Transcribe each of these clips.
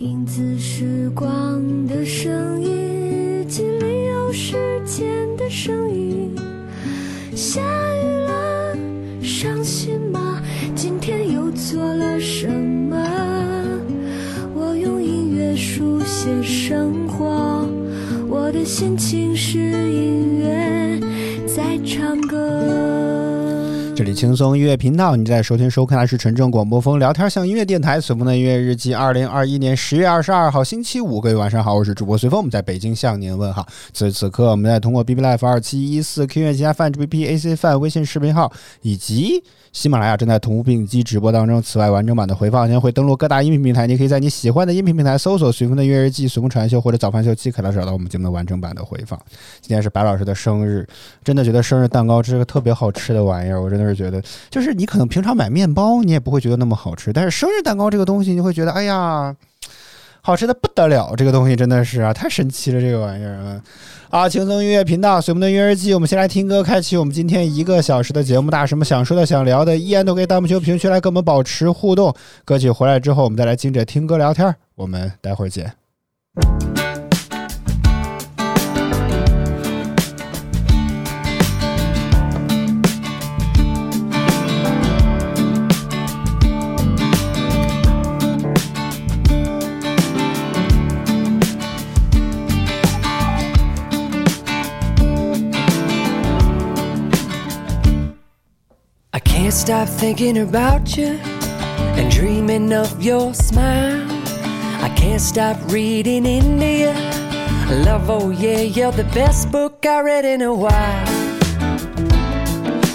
影子时光的声音，日记里有时间的声音。下雨了，伤心吗？今天又做了什么？我用音乐书写生活，我的心情是音乐在唱歌。轻松音乐频道，你在收听收看的是纯正广播风聊天像音乐电台随风的音乐日记。二零二一年十月二十二号星期五，各位晚上好，我是主播随风，我们在北京向您问好。此时此刻，我们在通过 B B Life 二七一四 Q 音乐加饭 B B A C 饭微信视频号以及喜马拉雅正在同步并机直播当中。此外，完整版的回放将会登录各大音频平台，你可以在你喜欢的音频平台搜索“随风的音乐日记”、“随风传秀”或者“早饭秀”，即可来找到我们节目的完整版的回放。今天是白老师的生日，真的觉得生日蛋糕是个特别好吃的玩意儿，我真的是觉得，就是你可能平常买面包你也不会觉得那么好吃，但是生日蛋糕这个东西，你会觉得哎呀，好吃的不得了，这个东西真的是啊，太神奇了，这个玩意儿啊！啊，轻松音乐频道，随我们的音乐日记，我们先来听歌，开启我们今天一个小时的节目。大家什么想说的、想聊的，依然都可以弹幕区、评论区来跟我们保持互动。歌曲回来之后，我们再来接着听歌聊天。我们待会儿见。Can't stop thinking about you and dreaming of your smile. I can't stop reading you. Love, oh yeah, you're the best book I read in a while.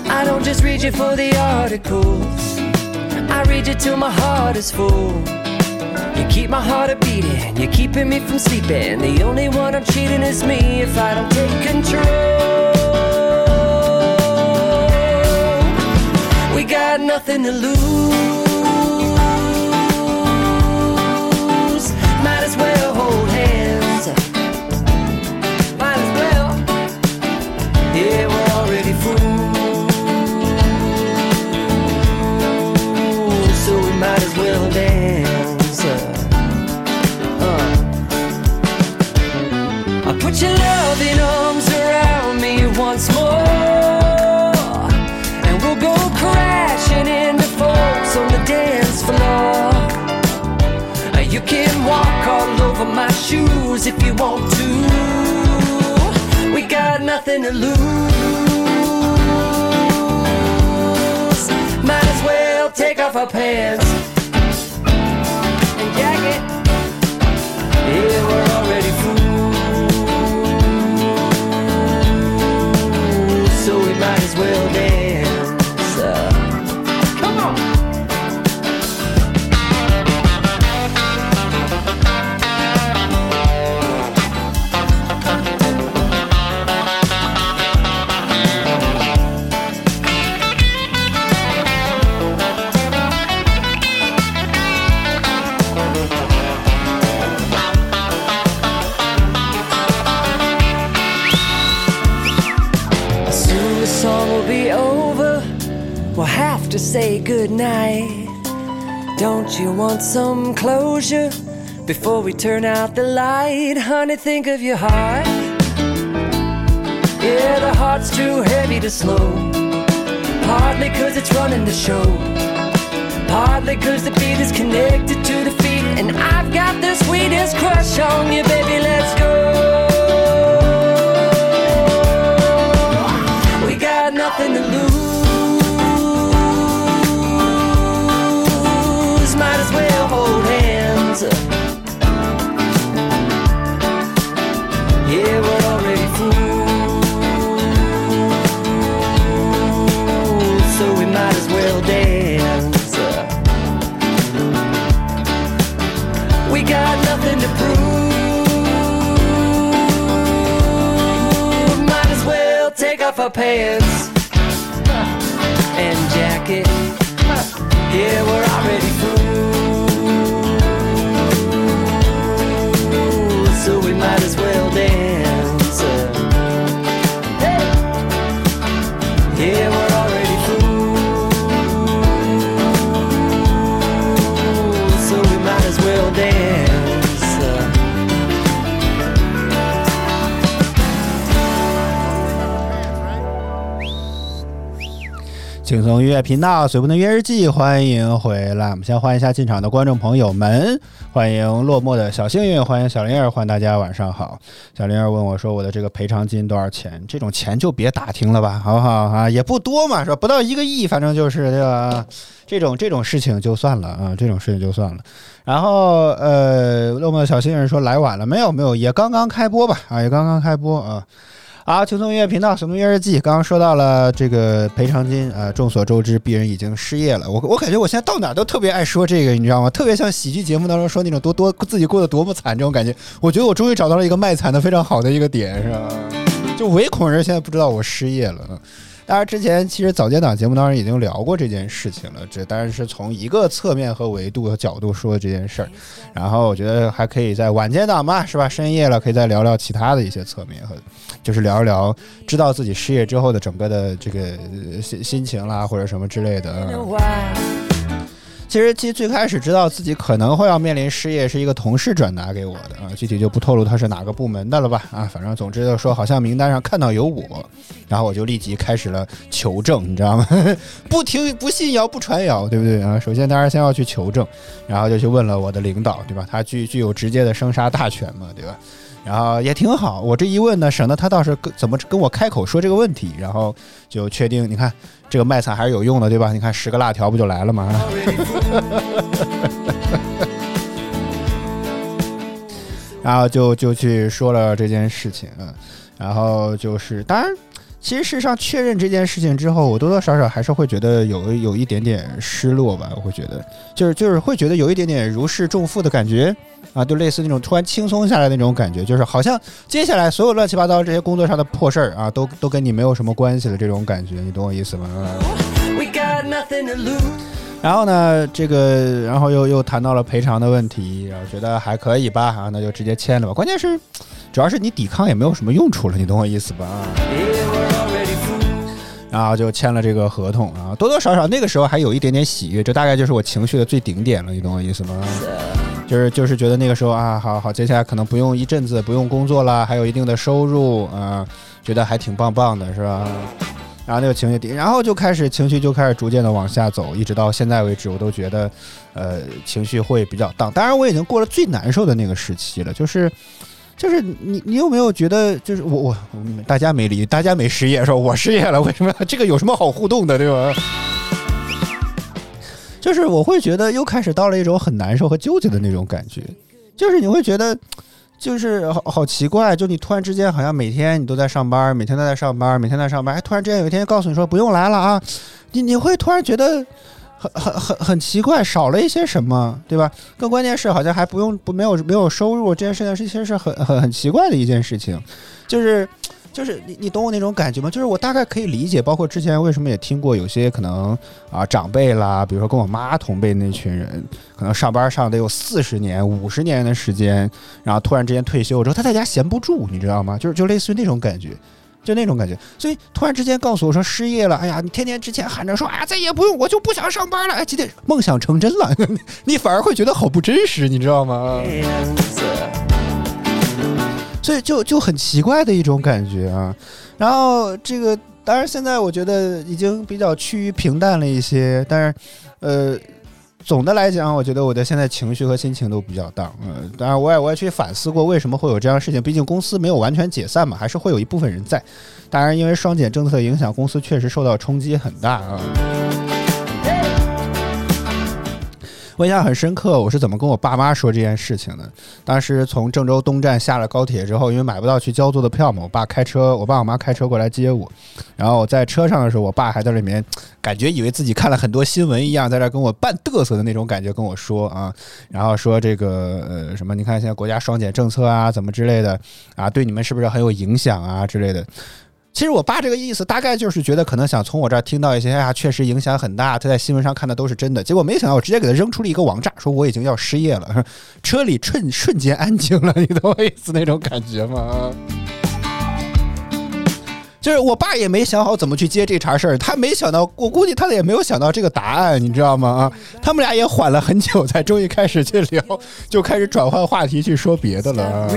I don't just read you for the articles, I read you till my heart is full. You keep my heart a beating, you're keeping me from sleeping. The only one I'm cheating is me if I don't take control. Got nothing to lose. Might as well hold hands. Might as well. Yeah, we're already fools. So we might as well dance. Uh. Put your loving arms around my shoes if you want to. We got nothing to lose. Might as well take off our pants and jacket. Yeah, we're already fools, so we might as well dance. Say goodnight. Don't you want some closure before we turn out the light? Honey, think of your heart. Yeah, the heart's too heavy to slow. Partly cause it's running the show. Partly cause the beat is connected to the feet. And I've got the sweetest crush on you, baby. Let's go. We got nothing to lose. Hands. Yeah, we're already fools, so we might as well dance. We got nothing to prove. Might as well take off our pants and jacket. Yeah, we're already 轻松音乐频道，随风的约日记，欢迎回来。我们先欢迎一下进场的观众朋友们，欢迎落寞的小幸运，欢迎小灵儿，欢迎大家晚上好。小灵儿问我说：“我的这个赔偿金多少钱？这种钱就别打听了吧，好不好啊？也不多嘛，是吧？不到一个亿，反正就是对吧？这种这种事情就算了啊，这种事情就算了。然后呃，落寞的小幸运说来晚了没有？没有，也刚刚开播吧？啊，也刚刚开播啊。好，轻松音乐频道，什么音乐日记？刚刚说到了这个赔偿金啊，众所周知，鄙人已经失业了。我我感觉我现在到哪都特别爱说这个，你知道吗？特别像喜剧节目当中说那种多多自己过得多么惨这种感觉。我觉得我终于找到了一个卖惨的非常好的一个点，是吧？就唯恐人现在不知道我失业了。当然，之前其实早间档节目当中已经聊过这件事情了，这当然是从一个侧面和维度和角度说这件事儿。然后我觉得还可以在晚间档嘛，是吧？深夜了，可以再聊聊其他的一些侧面和，就是聊一聊知道自己失业之后的整个的这个心心情啦，或者什么之类的。其实，其实最开始知道自己可能会要面临失业，是一个同事转达给我的啊，具体就不透露他是哪个部门的了吧啊，反正总之就说好像名单上看到有我，然后我就立即开始了求证，你知道吗？不听不信谣不传谣，对不对啊？首先当然先要去求证，然后就去问了我的领导，对吧？他具具有直接的生杀大权嘛，对吧？然后也挺好，我这一问呢，省得他倒是跟怎么跟我开口说这个问题，然后就确定，你看这个卖惨还是有用的，对吧？你看十个辣条不就来了吗？然后就就去说了这件事情，嗯，然后就是当然。其实事实上确认这件事情之后，我多多少少还是会觉得有有一点点失落吧。我会觉得，就是就是会觉得有一点点如释重负的感觉啊，就类似那种突然轻松下来那种感觉，就是好像接下来所有乱七八糟这些工作上的破事儿啊，都都跟你没有什么关系了，这种感觉，你懂我意思吗？然后呢，这个然后又又谈到了赔偿的问题，然后觉得还可以吧，啊，那就直接签了吧。关键是，主要是你抵抗也没有什么用处了，你懂我意思吧？然后就签了这个合同啊，多多少少那个时候还有一点点喜悦，这大概就是我情绪的最顶点了，你懂我意思吗？就是就是觉得那个时候啊，好好，接下来可能不用一阵子不用工作了，还有一定的收入啊，觉得还挺棒棒的，是吧？然后那个情绪顶，然后就开始情绪就开始逐渐的往下走，一直到现在为止，我都觉得，呃，情绪会比较荡。当然，我已经过了最难受的那个时期了，就是。就是你，你有没有觉得，就是我我大家没离，大家没失业，说我失业了，为什么这个有什么好互动的，对吧？就是我会觉得又开始到了一种很难受和纠结的那种感觉，就是你会觉得，就是好好奇怪，就你突然之间好像每天你都在上班，每天都在上班，每天在上班，哎，突然之间有一天告诉你说不用来了啊，你你会突然觉得。很很很很奇怪，少了一些什么，对吧？更关键是，好像还不用不没有没有收入，这件事情是其实是很很很奇怪的一件事情，就是就是你你懂我那种感觉吗？就是我大概可以理解，包括之前为什么也听过有些可能啊长辈啦，比如说跟我妈同辈那群人，可能上班上得有四十年、五十年的时间，然后突然之间退休之后，他在家闲不住，你知道吗？就是就类似于那种感觉。就那种感觉，所以突然之间告诉我说失业了，哎呀，你天天之前喊着说，哎呀，再也不用，我就不想上班了，哎，今天梦想成真了，你反而会觉得好不真实，你知道吗？所以就就很奇怪的一种感觉啊。然后这个，当然现在我觉得已经比较趋于平淡了一些，但是，呃。总的来讲，我觉得我的现在情绪和心情都比较荡。嗯，当然我也我也去反思过为什么会有这样的事情。毕竟公司没有完全解散嘛，还是会有一部分人在。当然，因为双减政策的影响，公司确实受到冲击很大啊。我印象很深刻，我是怎么跟我爸妈说这件事情的？当时从郑州东站下了高铁之后，因为买不到去焦作的票嘛，我爸开车，我爸我妈开车过来接我。然后我在车上的时候，我爸还在里面，感觉以为自己看了很多新闻一样，在这跟我半嘚瑟的那种感觉跟我说啊，然后说这个呃什么，你看现在国家双减政策啊，怎么之类的啊，对你们是不是很有影响啊之类的。其实我爸这个意思大概就是觉得可能想从我这儿听到一些哎呀，确实影响很大。他在新闻上看的都是真的，结果没想到我直接给他扔出了一个王炸，说我已经要失业了。车里瞬瞬间安静了，你懂我意思那种感觉吗？就是我爸也没想好怎么去接这茬事儿，他没想到，我估计他也没有想到这个答案，你知道吗？啊，他们俩也缓了很久，才终于开始去聊，就开始转换话题去说别的了。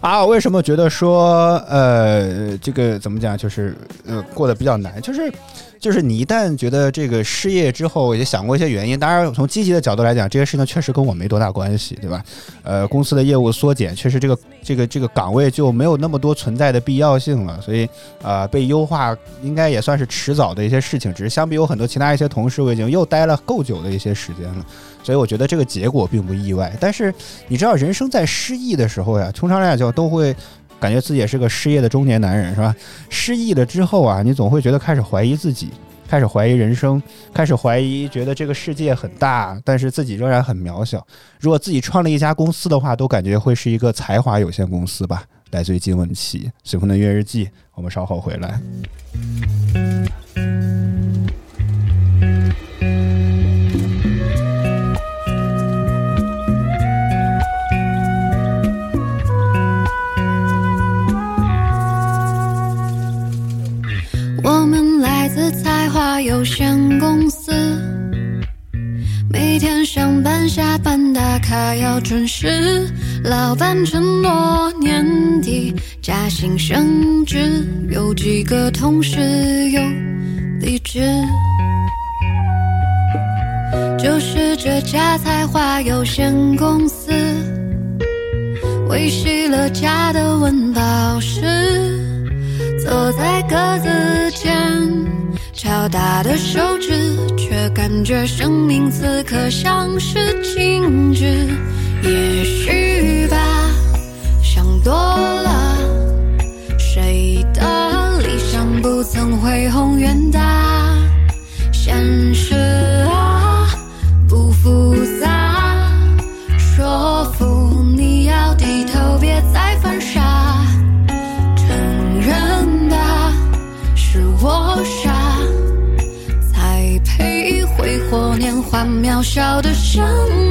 啊，为什么觉得说呃，这个怎么讲，就是呃过得比较难，就是就是你一旦觉得这个失业之后，也想过一些原因。当然，从积极的角度来讲，这些事情确实跟我没多大关系，对吧？呃，公司的业务缩减，确实这个这个这个岗位就没有那么多存在的必要性了，所以啊，被优化应该也算是迟早的一些事情。只是相比有很多其他一些同事，我已经又待了够久的一些时间了。所以我觉得这个结果并不意外，但是你知道，人生在失意的时候呀，通常来讲都会感觉自己也是个失业的中年男人，是吧？失意了之后啊，你总会觉得开始怀疑自己，开始怀疑人生，开始怀疑，觉得这个世界很大，但是自己仍然很渺小。如果自己创立一家公司的话，都感觉会是一个才华有限公司吧。来自于金文琪，随风的月日记，我们稍后回来。有限公司，每天上班下班打卡要准时，老板承诺年底加薪升职，有几个同事又离职。就是这家才华有限公司，维系了家的温饱时。坐在格子间，敲打的手指，却感觉生命此刻像是静止。也许吧，想多了。谁的理想不曾恢宏远大？现实啊，那渺小的生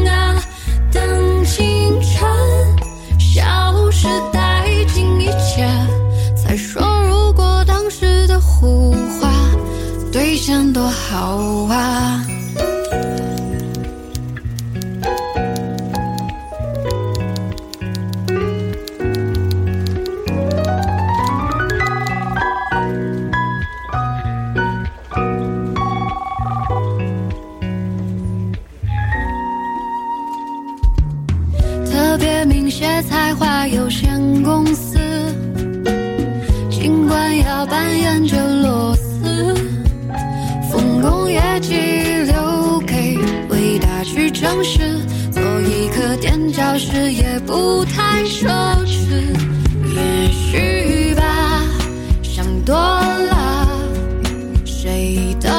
啊！等青春消失殆尽一切，再说如果当时的胡话兑现多好啊！显才华有限公司，尽管要扮演着螺丝，丰功业绩留给伟大去证实，做一颗垫脚石也不太奢侈。也许吧，想多了，谁的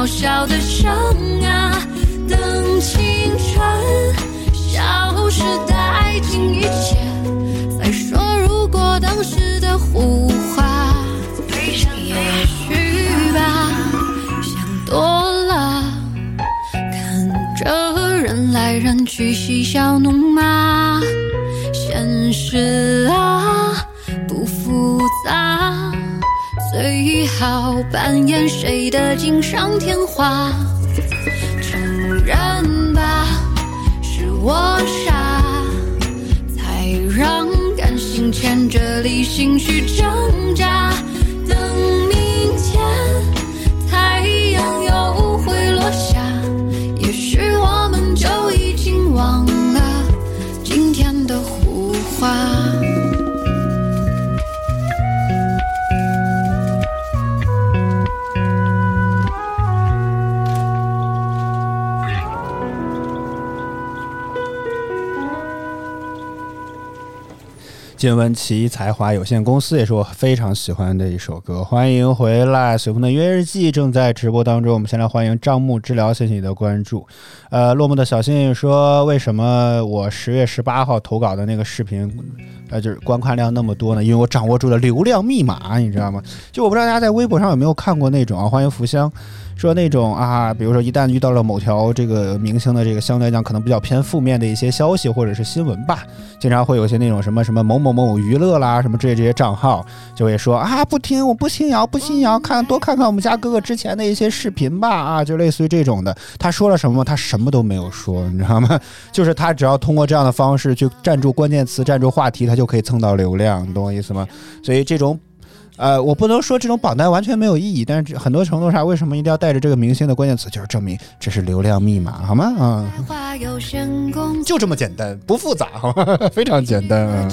渺小的伤啊！等青春消失殆尽一切，再说如果当时的胡话，也许吧。想多了，看着人来人去，嬉笑怒骂。现实好扮演谁的锦上添花。承认吧，是我傻，才让感性牵着理性去挣扎。金文岐才华有限公司也是我非常喜欢的一首歌。欢迎回来，随风的音乐日记正在直播当中。我们先来欢迎账目治疗，谢谢你的关注。呃，落寞的小幸运说，为什么我十月十八号投稿的那个视频，呃，就是观看量那么多呢？因为我掌握住了流量密码，你知道吗？就我不知道大家在微博上有没有看过那种啊，欢迎福香。说那种啊，比如说一旦遇到了某条这个明星的这个相对来讲可能比较偏负面的一些消息或者是新闻吧，经常会有些那种什么什么某某某某娱乐啦什么这些这些账号就会说啊不听我不信谣不信谣，看多看看我们家哥哥之前的一些视频吧啊，就类似于这种的。他说了什么？他什么都没有说，你知道吗？就是他只要通过这样的方式去站住关键词、站住话题，他就可以蹭到流量，你懂我意思吗？所以这种。呃，我不能说这种榜单完全没有意义，但是很多程度上，为什么一定要带着这个明星的关键词，就是证明这是流量密码，好吗？啊，就这么简单，不复杂，好吗？非常简单啊。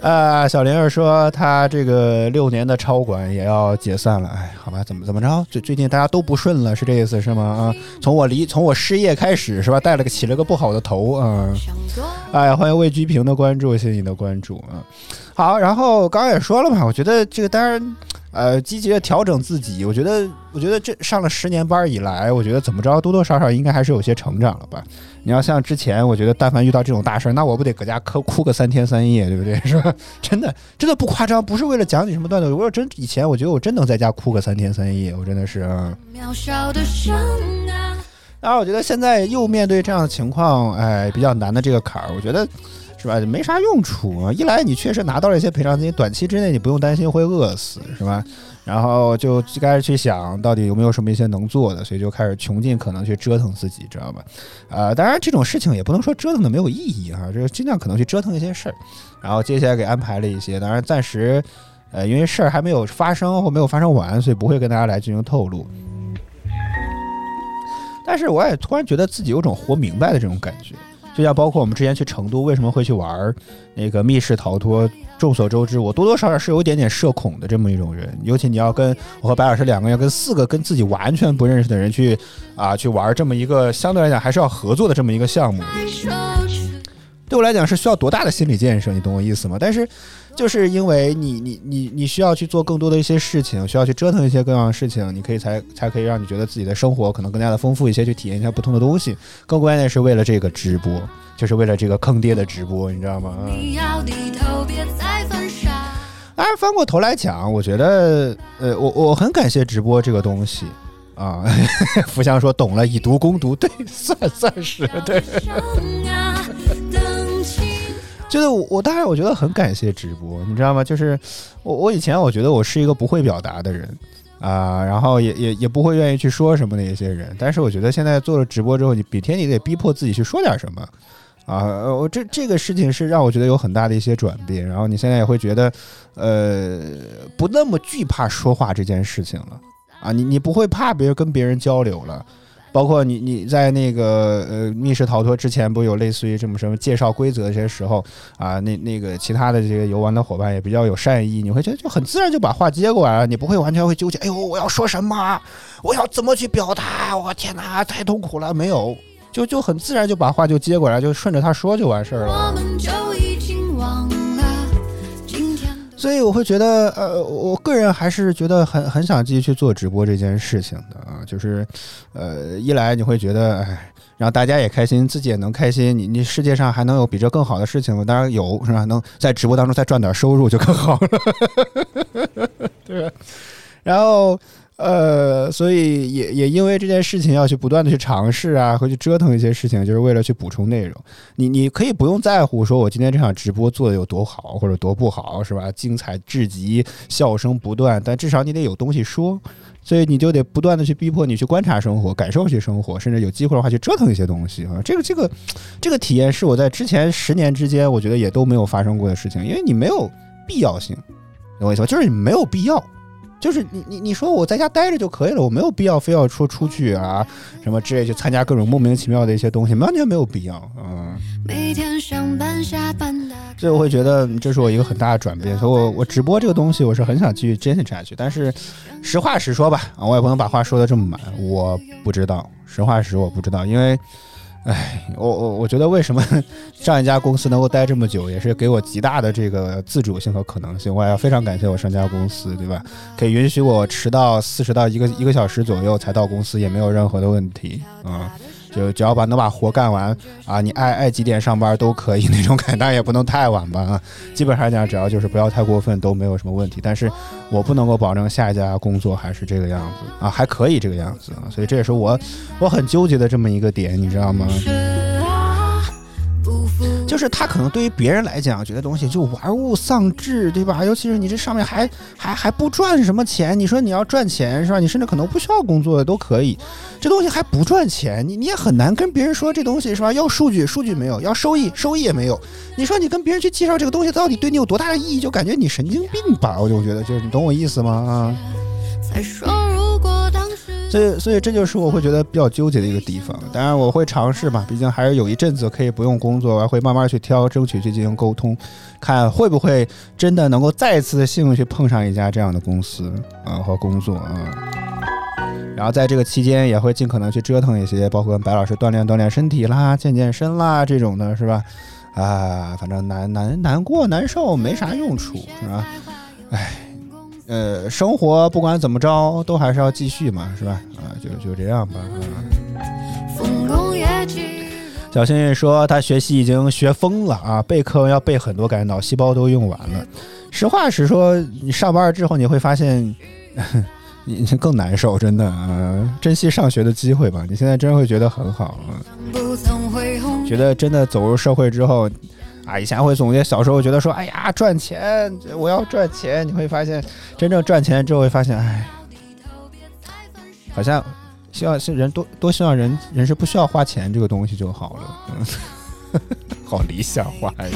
呃，小玲儿说她这个六年的超管也要解散了，哎，好吧，怎么怎么着？最最近大家都不顺了，是这意思是吗？啊，从我离从我失业开始是吧？带了个起了个不好的头啊。哎，欢迎魏居平的关注，谢谢你的关注啊。好，然后刚刚也说了嘛，我觉得这个当然，呃，积极的调整自己。我觉得，我觉得这上了十年班以来，我觉得怎么着，多多少少应该还是有些成长了吧。你要像之前，我觉得但凡遇到这种大事儿，那我不得搁家哭哭个三天三夜，对不对？是吧？真的，真的不夸张，不是为了讲你什么段子。我说真，以前我觉得我真能在家哭个三天三夜，我真的是啊。当然，我觉得现在又面对这样的情况，哎，比较难的这个坎儿，我觉得。是吧？没啥用处啊！一来你确实拿到了一些赔偿金，短期之内你不用担心会饿死，是吧？然后就开始去想到底有没有什么一些能做的，所以就开始穷尽可能去折腾自己，知道吧？呃，当然这种事情也不能说折腾的没有意义哈，就是尽量可能去折腾一些事儿。然后接下来给安排了一些，当然暂时，呃，因为事儿还没有发生或没有发生完，所以不会跟大家来进行透露。但是我也突然觉得自己有种活明白的这种感觉。就像包括我们之前去成都，为什么会去玩那个密室逃脱？众所周知，我多多少少是有一点点社恐的这么一种人。尤其你要跟我和白老师两个人，跟四个跟自己完全不认识的人去啊去玩这么一个相对来讲还是要合作的这么一个项目，对我来讲是需要多大的心理建设？你懂我意思吗？但是。就是因为你你你你需要去做更多的一些事情，需要去折腾一些各样的事情，你可以才才可以让你觉得自己的生活可能更加的丰富一些，去体验一下不同的东西。更关键是为了这个直播，就是为了这个坑爹的直播，你知道吗？当然翻过头来讲，我觉得呃，我我很感谢直播这个东西啊。福祥说懂了，以毒攻毒，对，算算是对。就是我，我当然我觉得很感谢直播，你知道吗？就是我，我以前我觉得我是一个不会表达的人啊，然后也也也不会愿意去说什么的一些人。但是我觉得现在做了直播之后，你每天你得逼迫自己去说点什么啊。我这这个事情是让我觉得有很大的一些转变。然后你现在也会觉得，呃，不那么惧怕说话这件事情了啊。你你不会怕别人跟别人交流了。包括你你在那个呃密室逃脱之前，不有类似于这么什么介绍规则这些时候啊，那那个其他的这个游玩的伙伴也比较有善意，你会觉得就很自然就把话接过来了，你不会完全会纠结，哎呦我要说什么，我要怎么去表达，我天哪太痛苦了，没有，就就很自然就把话就接过来，就顺着他说就完事儿了。所以我会觉得，呃，我个人还是觉得很很想继续去做直播这件事情的啊，就是，呃，一来你会觉得，哎，让大家也开心，自己也能开心，你你世界上还能有比这更好的事情吗？当然有，是吧？能在直播当中再赚点收入就更好了，对，然后。呃，所以也也因为这件事情要去不断的去尝试啊，会去折腾一些事情，就是为了去补充内容。你你可以不用在乎说我今天这场直播做的有多好或者多不好，是吧？精彩至极，笑声不断，但至少你得有东西说。所以你就得不断的去逼迫你去观察生活，感受去生活，甚至有机会的话去折腾一些东西啊。这个这个这个体验是我在之前十年之间我觉得也都没有发生过的事情，因为你没有必要性，懂我意思吧？就是你没有必要。就是你你你说我在家待着就可以了，我没有必要非要说出去啊什么之类去参加各种莫名其妙的一些东西，完全没有必要嗯。所以我会觉得这是我一个很大的转变，所以我我直播这个东西我是很想继续坚持下去，但是实话实说吧啊，我也不能把话说的这么满，我不知道，实话实我不知道，因为 我我我觉得为什么 上一家公司能够待这么久，也是给我极大的这个自主性和可能性。我也要非常感谢我上家公司，对吧？可以允许我迟到四十到一个一个小时左右才到公司，也没有任何的问题啊。就只要把能把活干完啊，你爱爱几点上班都可以那种感，当然也不能太晚吧啊。基本上讲，只要就是不要太过分，都没有什么问题。但是我不能够保证下一家工作还是这个样子啊，还可以这个样子啊。所以这也是我我很纠结的这么一个点，你知道吗？就是他可能对于别人来讲，觉得东西就玩物丧志，对吧？尤其是你这上面还还还不赚什么钱，你说你要赚钱是吧？你甚至可能不需要工作都可以，这东西还不赚钱，你你也很难跟别人说这东西是吧？要数据，数据没有；要收益，收益也没有。你说你跟别人去介绍这个东西，到底对你有多大的意义？就感觉你神经病吧？我就觉得，就是你懂我意思吗？啊。再说，如果所以，所以这就是我会觉得比较纠结的一个地方。当然，我会尝试嘛，毕竟还是有一阵子可以不用工作，我会慢慢去挑，争取去进行沟通，看会不会真的能够再次幸运去碰上一家这样的公司啊和工作啊。然后在这个期间，也会尽可能去折腾一些，包括跟白老师锻炼锻炼身体啦、健健身啦这种的，是吧？啊，反正难难难过难受没啥用处，是吧？唉。呃，生活不管怎么着，都还是要继续嘛，是吧？啊，就就这样吧。小幸运说他学习已经学疯了啊，背课文要背很多，感觉脑细胞都用完了。实话实说，你上班之后你会发现，你你更难受，真的啊。珍惜上学的机会吧，你现在真会觉得很好觉得真的走入社会之后，啊，以前会总结小时候觉得说，哎呀，赚钱，我要赚钱。你会发现，真正赚钱之后会发现，哎，好像希望是人多多希望人人是不需要花钱这个东西就好了。嗯，好理想化呀。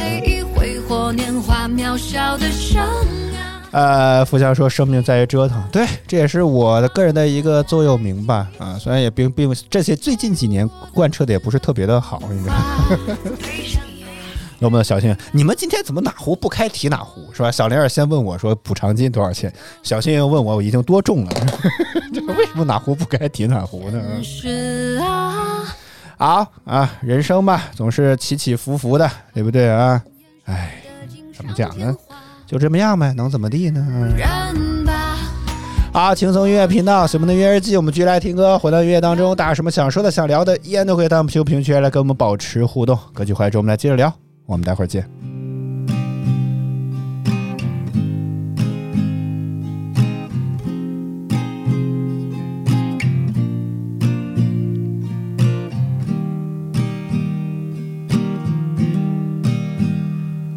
呃，福祥说生命在于折腾，对，这也是我的个人的一个座右铭吧。啊，虽然也并并这些最近几年贯彻的也不是特别的好，你知道吗。我们的小幸运，你们今天怎么哪壶不开提哪壶是吧？小玲儿先问我说补偿金多少钱，小幸运问我我已经多重了，这为什么哪壶不开提哪壶呢？是啊，好啊，人生嘛，总是起起伏伏的，对不对啊？哎，怎么讲呢？就这么样呗，能怎么地呢？好，轻松音乐频道，随我们的音乐日记，我们继续来听歌。回到音乐当中，大家有什么想说的、想聊的，依然都可以在我们评评论区来跟我们保持互动。歌曲回来之后，我们来接着聊，我们待会儿见。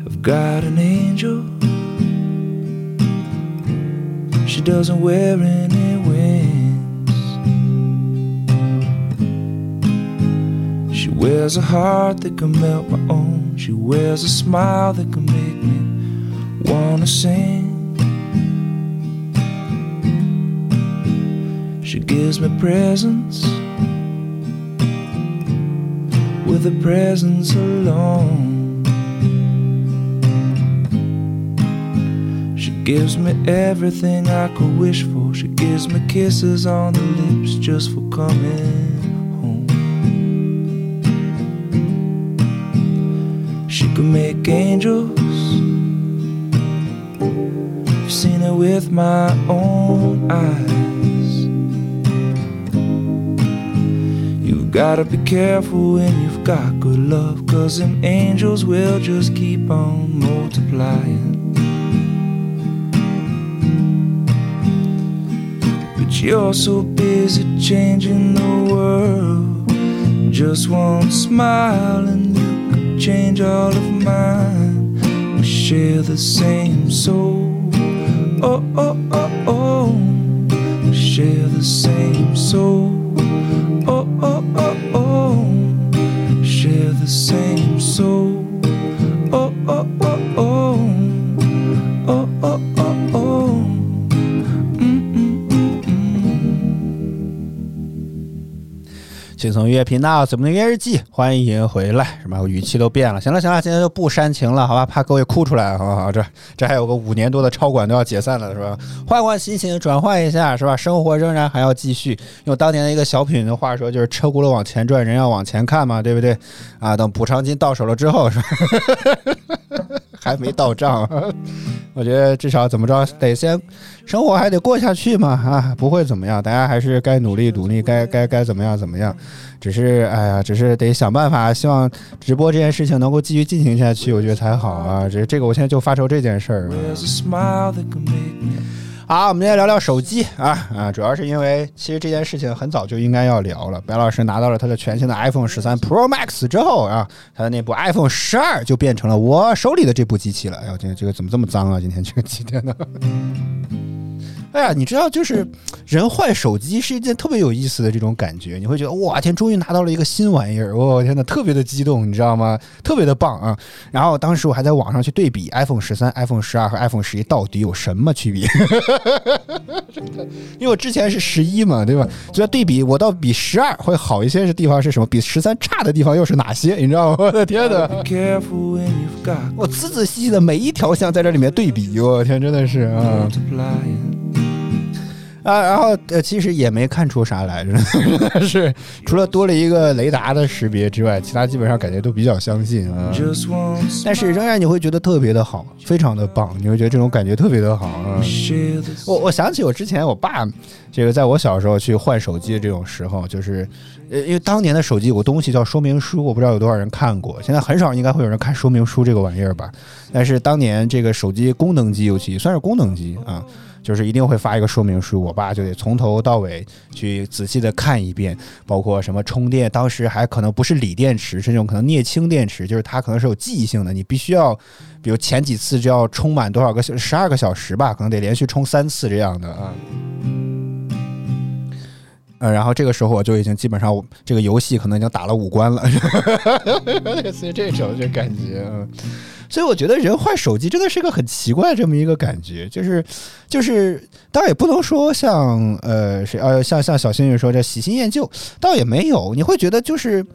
I've got an angel. She doesn't wear any wings. She wears a heart that can melt my own. She wears a smile that can make me wanna sing. She gives me presents with a presence alone. She gives me everything I could wish for. She gives me kisses on the lips just for coming can make angels. I've seen it with my own eyes. You've gotta be careful when you've got good love, cause them angels will just keep on multiplying. But you're so busy changing the world. Just one smile and change all of mine. We share the same soul. Oh, oh, oh, oh. We share the same soul. 音乐频道，怎么的音乐日记，欢迎回来。什么语气都变了？行了行了，今天就不煽情了，好吧？怕各位哭出来，好不好？这这还有个五年多的超管都要解散了，是吧？换换心情，转换一下，是吧？生活仍然还要继续。用当年的一个小品的话说，就是车轱辘往前转，人要往前看嘛，对不对？啊，等补偿金到手了之后，是吧？还没到账，我觉得至少怎么着得先生活还得过下去嘛，啊，不会怎么样，大家还是该努力努力，该该该怎么样怎么样。只是哎呀，只是得想办法，希望直播这件事情能够继续进行下去，我觉得才好啊。这这个我现在就发愁这件事儿。好，我们今天聊聊手机啊啊，主要是因为其实这件事情很早就应该要聊了。白老师拿到了他的全新的 iPhone 十三 Pro Max 之后啊，他的那部 iPhone 十二就变成了我手里的这部机器了。哎呦，今天这个怎么这么脏啊？今天这个几天呢？哎呀，你知道，就是人换手机是一件特别有意思的这种感觉，你会觉得哇天，终于拿到了一个新玩意儿，我、天呐，特别的激动，你知道吗？特别的棒啊！然后当时我还在网上去对比 iPhone 十三、iPhone 十二和 iPhone 十一到底有什么区别，因为我之前是十一嘛，对吧？就要对比，我倒比十二会好一些的地方是什么？比十三差的地方又是哪些？你知道吗？我的天呐我仔仔细细的每一条项在这里面对比，我天，真的是啊.啊，然后呃，其实也没看出啥来，是除了多了一个雷达的识别之外，其他基本上感觉都比较相信但是仍然你会觉得特别的好，非常的棒，你会觉得这种感觉特别的好.我我想起我之前我爸这个在我小时候去换手机的这种时候，就是呃，因为当年的手机有个东西叫说明书，我不知道有多少人看过，现在很少应该会有人看说明书这个玩意儿吧。但是当年这个手机功能机，尤其算是功能机啊，就是一定会发一个说明书，我爸就得从头到尾去仔细的看一遍，包括什么充电，当时还可能不是锂电池，是那种可能镍氢电池，就是它可能是有记忆性的，你必须要，比如前几次就要充满多少个小十二个小时吧，可能得连续充三次这样的啊。呃，然后这个时候我就已经基本上这个游戏可能已经打了五关了，类似于这种就感觉，嗯，所以我觉得人换手机真的是个很奇怪这么一个感觉，就是就是，倒也不能说像呃谁呃像像小幸运说这喜新厌旧，倒也没有，你会觉得就是。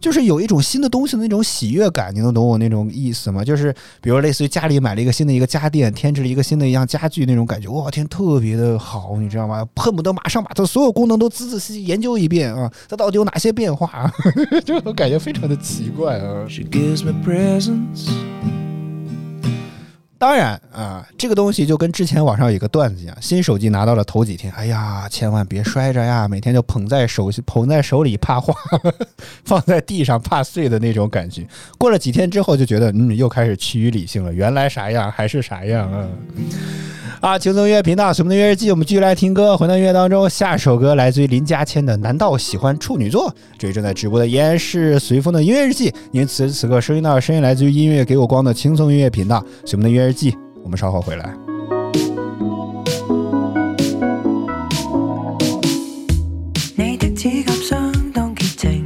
就是有一种新的东西的那种喜悦感，你能懂我那种意思吗？就是比如类似于家里买了一个新的一个家电，添置了一个新的一样家具那种感觉，哇天，特别的好，你知道吗？恨不得马上把它所有功能都仔仔细细研究一遍啊，它到底有哪些变化、啊？这种感觉非常的奇怪啊。She gives me presents. 当然啊，这个东西就跟之前网上有一个段子一样，新手机拿到了头几天，哎呀，千万别摔着呀，每天就捧在手捧在手里怕化，放在地上怕碎的那种感觉。过了几天之后，就觉得嗯，又开始趋于理性了，原来啥样还是啥样啊。啊，轻松音乐频道，什么的音乐日记，我们继续来听歌。回到音乐当中，下首歌来自于林家谦的《难道喜欢处女座》。这里正在直播的依然是随风的音乐日记。您此时此刻收听到的声音来自于音乐给我光的轻松音乐频道，是我们的音乐日记。我们稍后回来。你的指甲相當潔淨，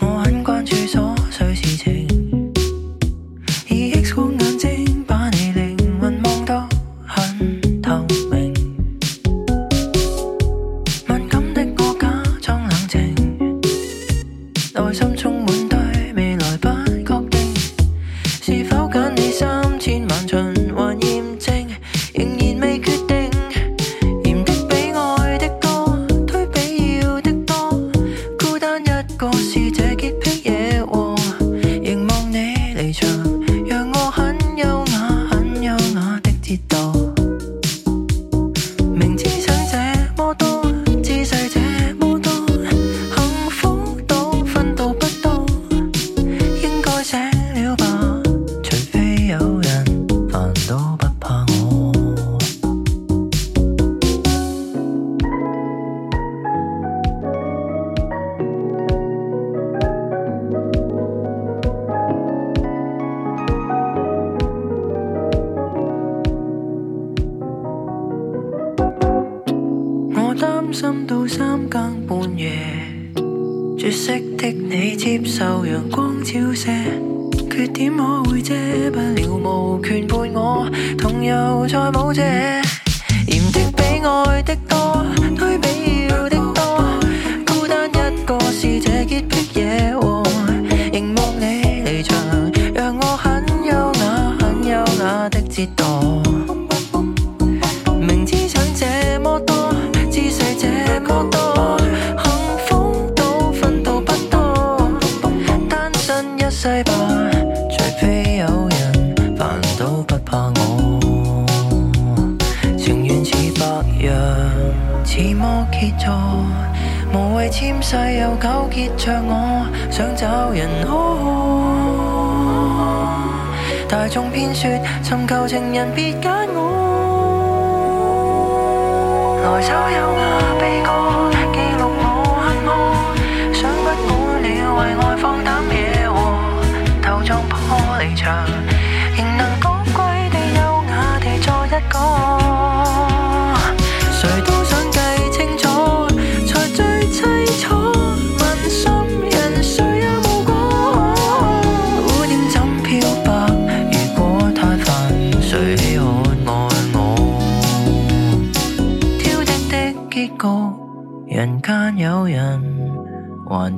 我很關注瑣碎事情。以 X 光眼睛把你靈魂望得很透明。敏感的我假裝冷靜，內心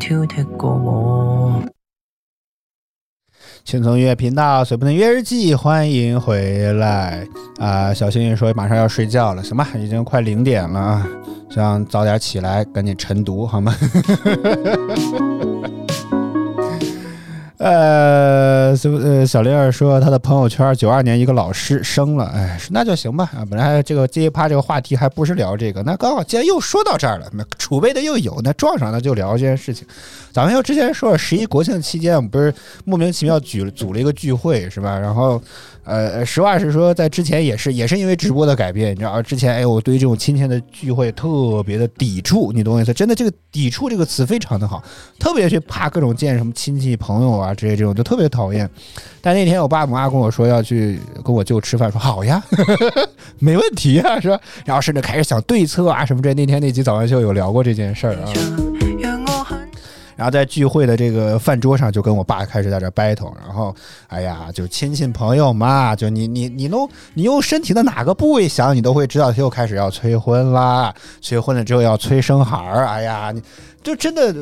挑剔過我。青松音乐频道随不能约日记，欢迎回来啊、小幸运说马上要睡觉了，行吧，已经快零点了啊，想早点起来，赶紧晨读好吗？呃，是不呃，小林儿说他的朋友圈九二年一个老师生了，哎，那就行吧啊。本来这个这一趴这个话题还不是聊这个，那刚好既然又说到这儿了，那储备的又有，那撞上那就聊这件事情。咱们又之前说了，十一国庆期间我们不是莫名其妙举组了一个聚会是吧？然后呃，实话实说，在之前也是也是因为直播的改变，你知道，之前哎，我对于这种亲戚的聚会特别的抵触，你懂我意思？真的，这个抵触这个词非常的好，特别去怕各种见什么亲戚朋友啊这些这种，就特别讨厌。但那天我爸我妈跟我说要去跟我舅吃饭，说好呀，没问题啊，是吧？然后甚至开始想对策啊什么这。那天那集早安秀有聊过这件事儿啊。然后在聚会的这个饭桌上，就跟我爸开始在这 battle，然后，哎呀，就亲戚朋友嘛，就你你你弄你用身体的哪个部位想，你都会知道，他又开始要催婚啦，催婚了之后要催生孩儿，哎呀，你就真的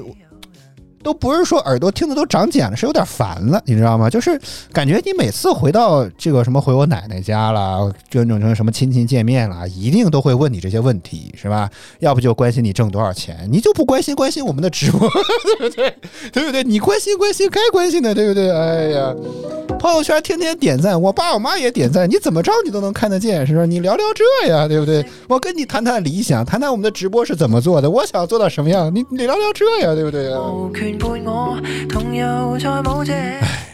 都不是说耳朵听的都长茧了，是有点烦了，你知道吗？就是感觉你每次回到这个什么回我奶奶家啦，就那种什么亲戚见面啦，一定都会问你这些问题，是吧？要不就关心你挣多少钱，你就不关心关心我们的直播，对不对？对不对？你关心关心该关心的，对不对？哎呀，朋友圈天天点赞，我爸我妈也点赞，你怎么着你都能看得见，是不是？你聊聊这呀，对不对？我跟你谈谈理想，谈谈我们的直播是怎么做的，我想做到什么样，你你聊聊这呀，对不對啊？無權伴我，同遊在舞者。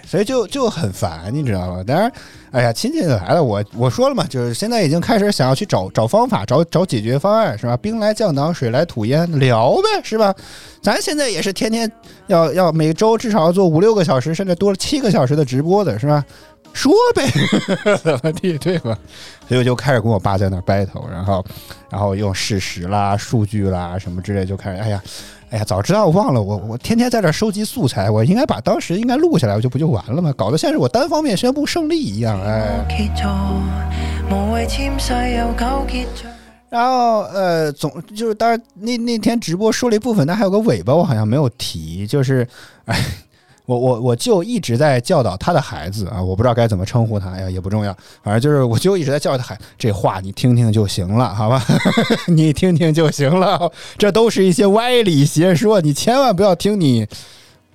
所以就就很烦，你知道吗？当然，哎呀，亲戚来了，我我说了嘛，就是现在已经开始想要去找找方法，找找解决方案，是吧？兵来将挡，水来土掩，聊呗，是吧？咱现在也是天天要要每周至少要做五六个小时，甚至多了七个小时的直播的，是吧？说呗，怎么地，对吧？所以我就开始跟我爸在那兒 battle，然后然后用事实啦、数据啦什么之类，就开始，哎呀。哎呀，早知道我忘了，我我天天在这收集素材，我应该把当时应该录下来，我就不就完了吗？搞得像是我单方面宣布胜利一样，哎。然后呃，总就是当然那那天直播说了一部分，但还有个尾巴我好像没有提，就是哎。我我我舅一直在教导他的孩子啊，我不知道该怎么称呼他，哎呀也不重要，反正就是我舅一直在教育他孩，这话你听听就行了，好吧？你听听就行了，这都是一些歪理邪说，你千万不要听你。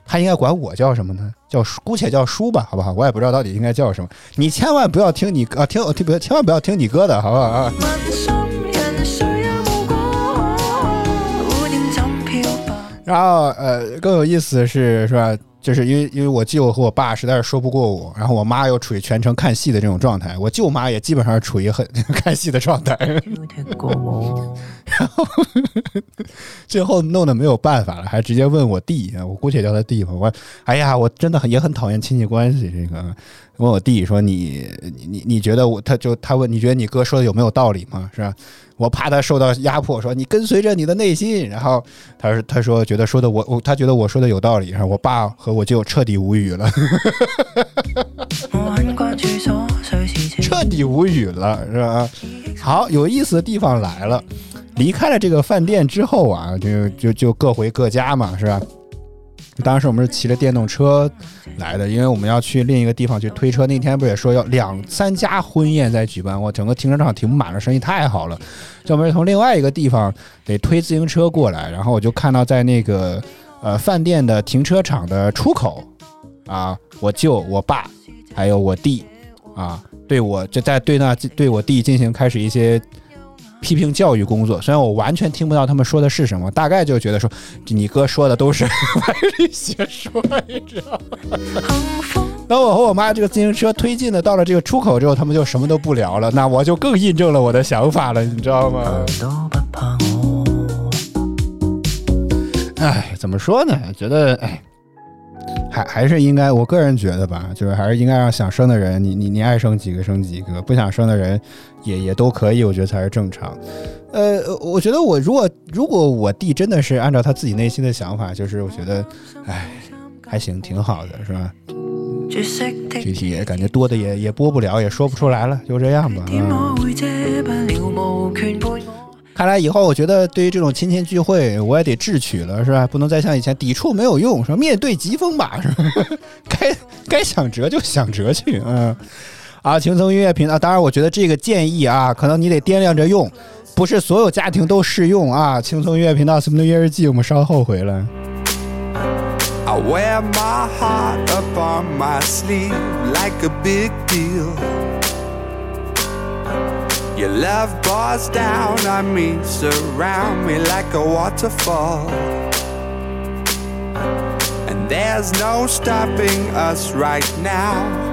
他应该管我叫什么呢？叫姑且叫叔吧，好不好？我也不知道到底应该叫什么。你千万不要听你啊，听我聽不千万不要听你哥的，好不好啊？然后呃，更有意思的是，是吧？就是因为因为我舅和我爸实在是说不过我，然后我妈又处于全程看戏的这种状态，我舅妈也基本上是处于很 看戏的状态，然 後最后弄得没有办法了，还直接问我弟，我姑且叫他弟吧。我哎呀，我真的很也很讨厌亲戚关系。这个问我弟说你你你你覺得我他就他问你觉得你哥说的有没有道理吗？是吧？我怕他受到压迫，说你跟随着你的内心。然后他说他说觉得说的我我他觉得我说的有道理，然后我爸和我舅彻底无语了，我很關注瑣碎事情。徹底无语了，是吧？好，有意思的地方来了。离开了这个饭店之后啊，就就就各回各家嘛，是吧？当时我们是骑着电动车来的，因为我们要去另一个地方去推车。那天不也说要两三家婚宴在举办，我整个停车场停满了，生意太好了。就我们从另外一个地方得推自行车过来，然后我就看到在那个呃饭店的停车场的出口啊，我舅、我爸还有我弟啊，对我就在对那对我弟进行开始一些。批评教育工作，虽然我完全听不到他们说的是什么，大概就觉得说，你哥说的都是歪理邪说，你知道吗？当我和我妈这个自行车推进的到了这个出口之后，他们就什么都不聊了，那我就更印证了我的想法了，你知道吗？哎，怎么说呢？觉得哎，还还是应该，我个人觉得吧，就是还是应该让想生的人，你你你爱生几个生几个，不想生的人也也都可以，我觉得才是正常。呃，我觉得我如果如果我弟真的是按照他自己内心的想法，就是我觉得，哎，还行，挺好的，是吧？具体也感觉多的也也播不了，也说不出来了，就这样吧。看来以后我觉得对于这种亲戚聚会，我也得智取了，是吧？不能再像以前抵触没有用，说面对疾风吧，是吧？该该想辙就想辙去，嗯。啊，輕鬆音樂頻道，當然我覺得這個建議啊，可能你得掂量着用，不是所有家庭都適用啊。輕鬆音樂頻道，什麼的音樂日記，我們稍後回來。I wear my heart up on my sleeve like a big deal. Your love pours down on me, surround me like a waterfall. And there's no stopping us right now.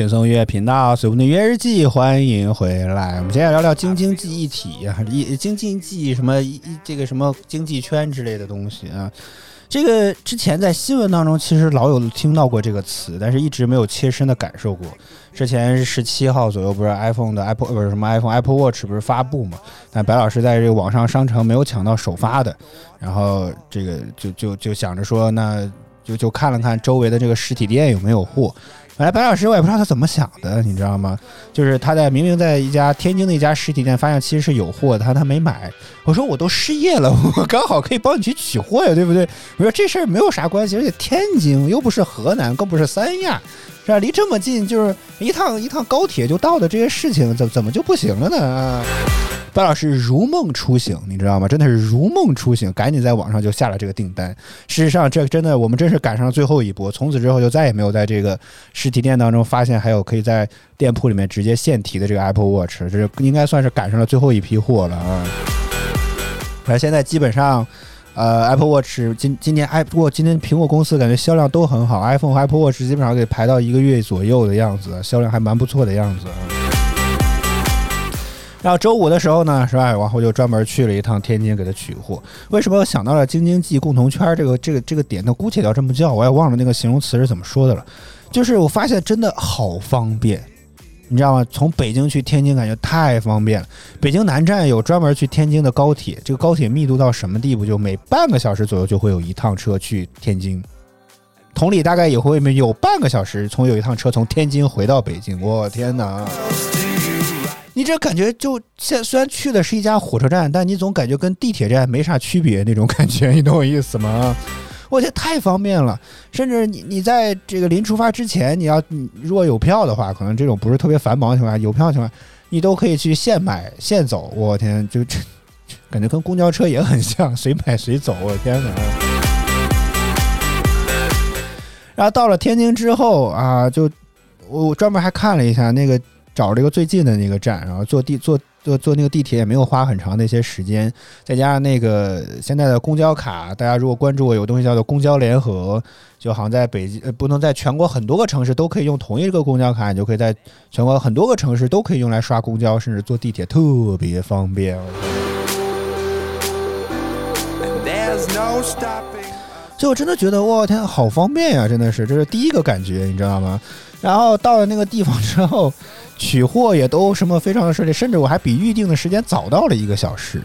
轻松音乐频道，随风的约日记，欢迎回来。我们今天聊聊京津冀一体啊，一京津冀什么一这个什么经济圈之类的东西啊。这个之前在新闻当中其实老有听到过这个词，但是一直没有切身的感受过。之前十七号左右，不是 iPhone 的 Apple 不是什么 iPhone Apple Watch 不是发布嘛？但白老师在这个网上商城没有抢到首发的，然后这个就就就想着说，那就就看了看周围的这个实体店有没有货。本来白老师我也不知道他怎么想的，你知道吗？就是他在明明在一家天津的一家实体店发现其实是有货，他他没买。我说我都失业了，我刚好可以帮你去取货呀，对不对？我说这事儿没有啥关系，而且天津又不是河南，更不是三亚，是吧？离这么近，就是一趟一趟高铁就到的这些事情，怎怎么就不行了呢？啊白老师如梦初醒，你知道吗？真的是如梦初醒，赶紧在网上就下了这个订单。事实上，这真的我们真是赶上了最后一波，从此之后就再也没有在这个实体店当中发现还有可以在店铺里面直接现提的这个 Apple Watch，这是应该算是赶上了最后一批货了啊。反正现在基本上，呃，Apple Watch 今今年 i 不过今天苹果公司感觉销量都很好，iPhone 和 Apple Watch 基本上给排到一个月左右的样子，销量还蛮不错的样子。然后周五的时候呢，是吧？然后就专门去了一趟天津给他取货。为什么我想到了京津冀共同圈这个这个这个点？那姑且要这么叫，我也忘了那个形容词是怎么说的了。就是我发现真的好方便，你知道吗？从北京去天津感觉太方便了。北京南站有专门去天津的高铁，这个高铁密度到什么地步？就每半个小时左右就会有一趟车去天津。同理，大概也会有半个小时从有一趟车从天津回到北京。我天哪！你这感觉就现虽然去的是一家火车站，但你总感觉跟地铁站没啥区别那种感觉，你懂我意思吗？我觉得太方便了，甚至你你在这个临出发之前，你要你如果有票的话，可能这种不是特别繁忙的情况下，有票的情况下，你都可以去现买现走。我天，就这 感觉跟公交车也很像，随买随走。我天哪！然后到了天津之后啊，就我专门还看了一下那个找这个最近的那个站，然后坐地坐坐坐那个地铁也没有花很长的一些时间，再加上那个现在的公交卡，大家如果关注我，有东西叫做公交联合，就好像在北京呃不能在全国很多个城市都可以用同一个公交卡，你就可以在全国很多个城市都可以用来刷公交，甚至坐地铁，特别方便。以我真的觉得，哇天，好方便呀！真的是，这是第一个感觉，你知道吗？然后到了那个地方之后，取货也都什么非常的顺利，甚至我还比预定的时间早到了一个小时。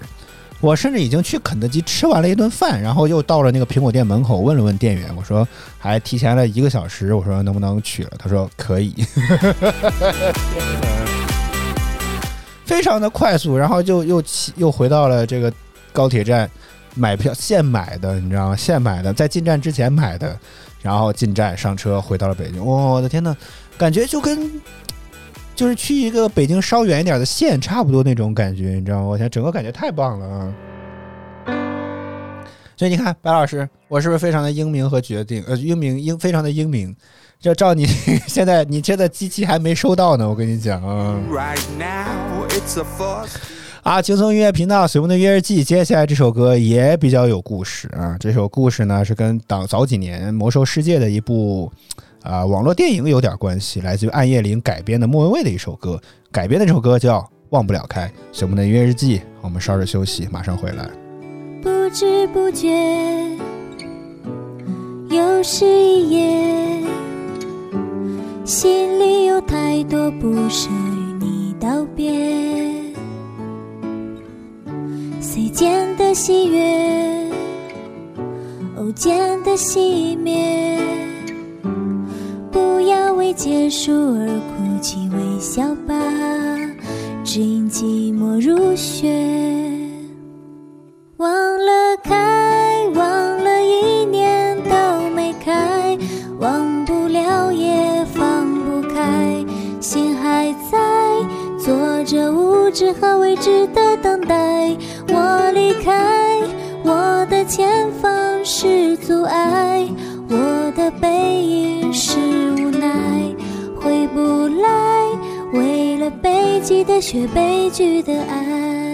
我甚至已经去肯德基吃完了一顿饭，然后又到了那个苹果店门口，问了问店员，我说还提前了一个小时，我说能不能取了？他说可以，非常的快速，然后就又骑又回到了这个高铁站。买票现买的，你知道吗？现买的，在进站之前买的，然后进站上车回到了北京。哇我的天呐，感觉就跟就是去一个北京稍远一点的县差不多那种感觉，你知道吗？我天，整个感觉太棒了啊！所以你看，白老师，我是不是非常的英明和决定？呃，英明英非常的英明。就照你现在，你这个机器还没收到呢，我跟你讲啊。Right now, it's a force. 啊，轻松音乐频道随风的约日记，接下来这首歌也比较有故事啊。这首故事呢是跟早早几年《魔兽世界》的一部啊网络电影有点关系，来自于暗夜灵改编的莫文蔚的一首歌，改编的这首歌叫《忘不了开》。随风的音乐日记，我们稍事休息，马上回来。不知不觉，又是一夜，心里有太多不舍与你道别。随间的喜悦，偶见的熄灭。不要为结束而哭泣，微笑吧，只因寂寞如雪。忘了开，忘了一年都没开，忘不了也放不开，心还在，做着无知和未知的等待。是阻碍，我的背影是无奈，回不来，为了北极的雪，悲剧的爱。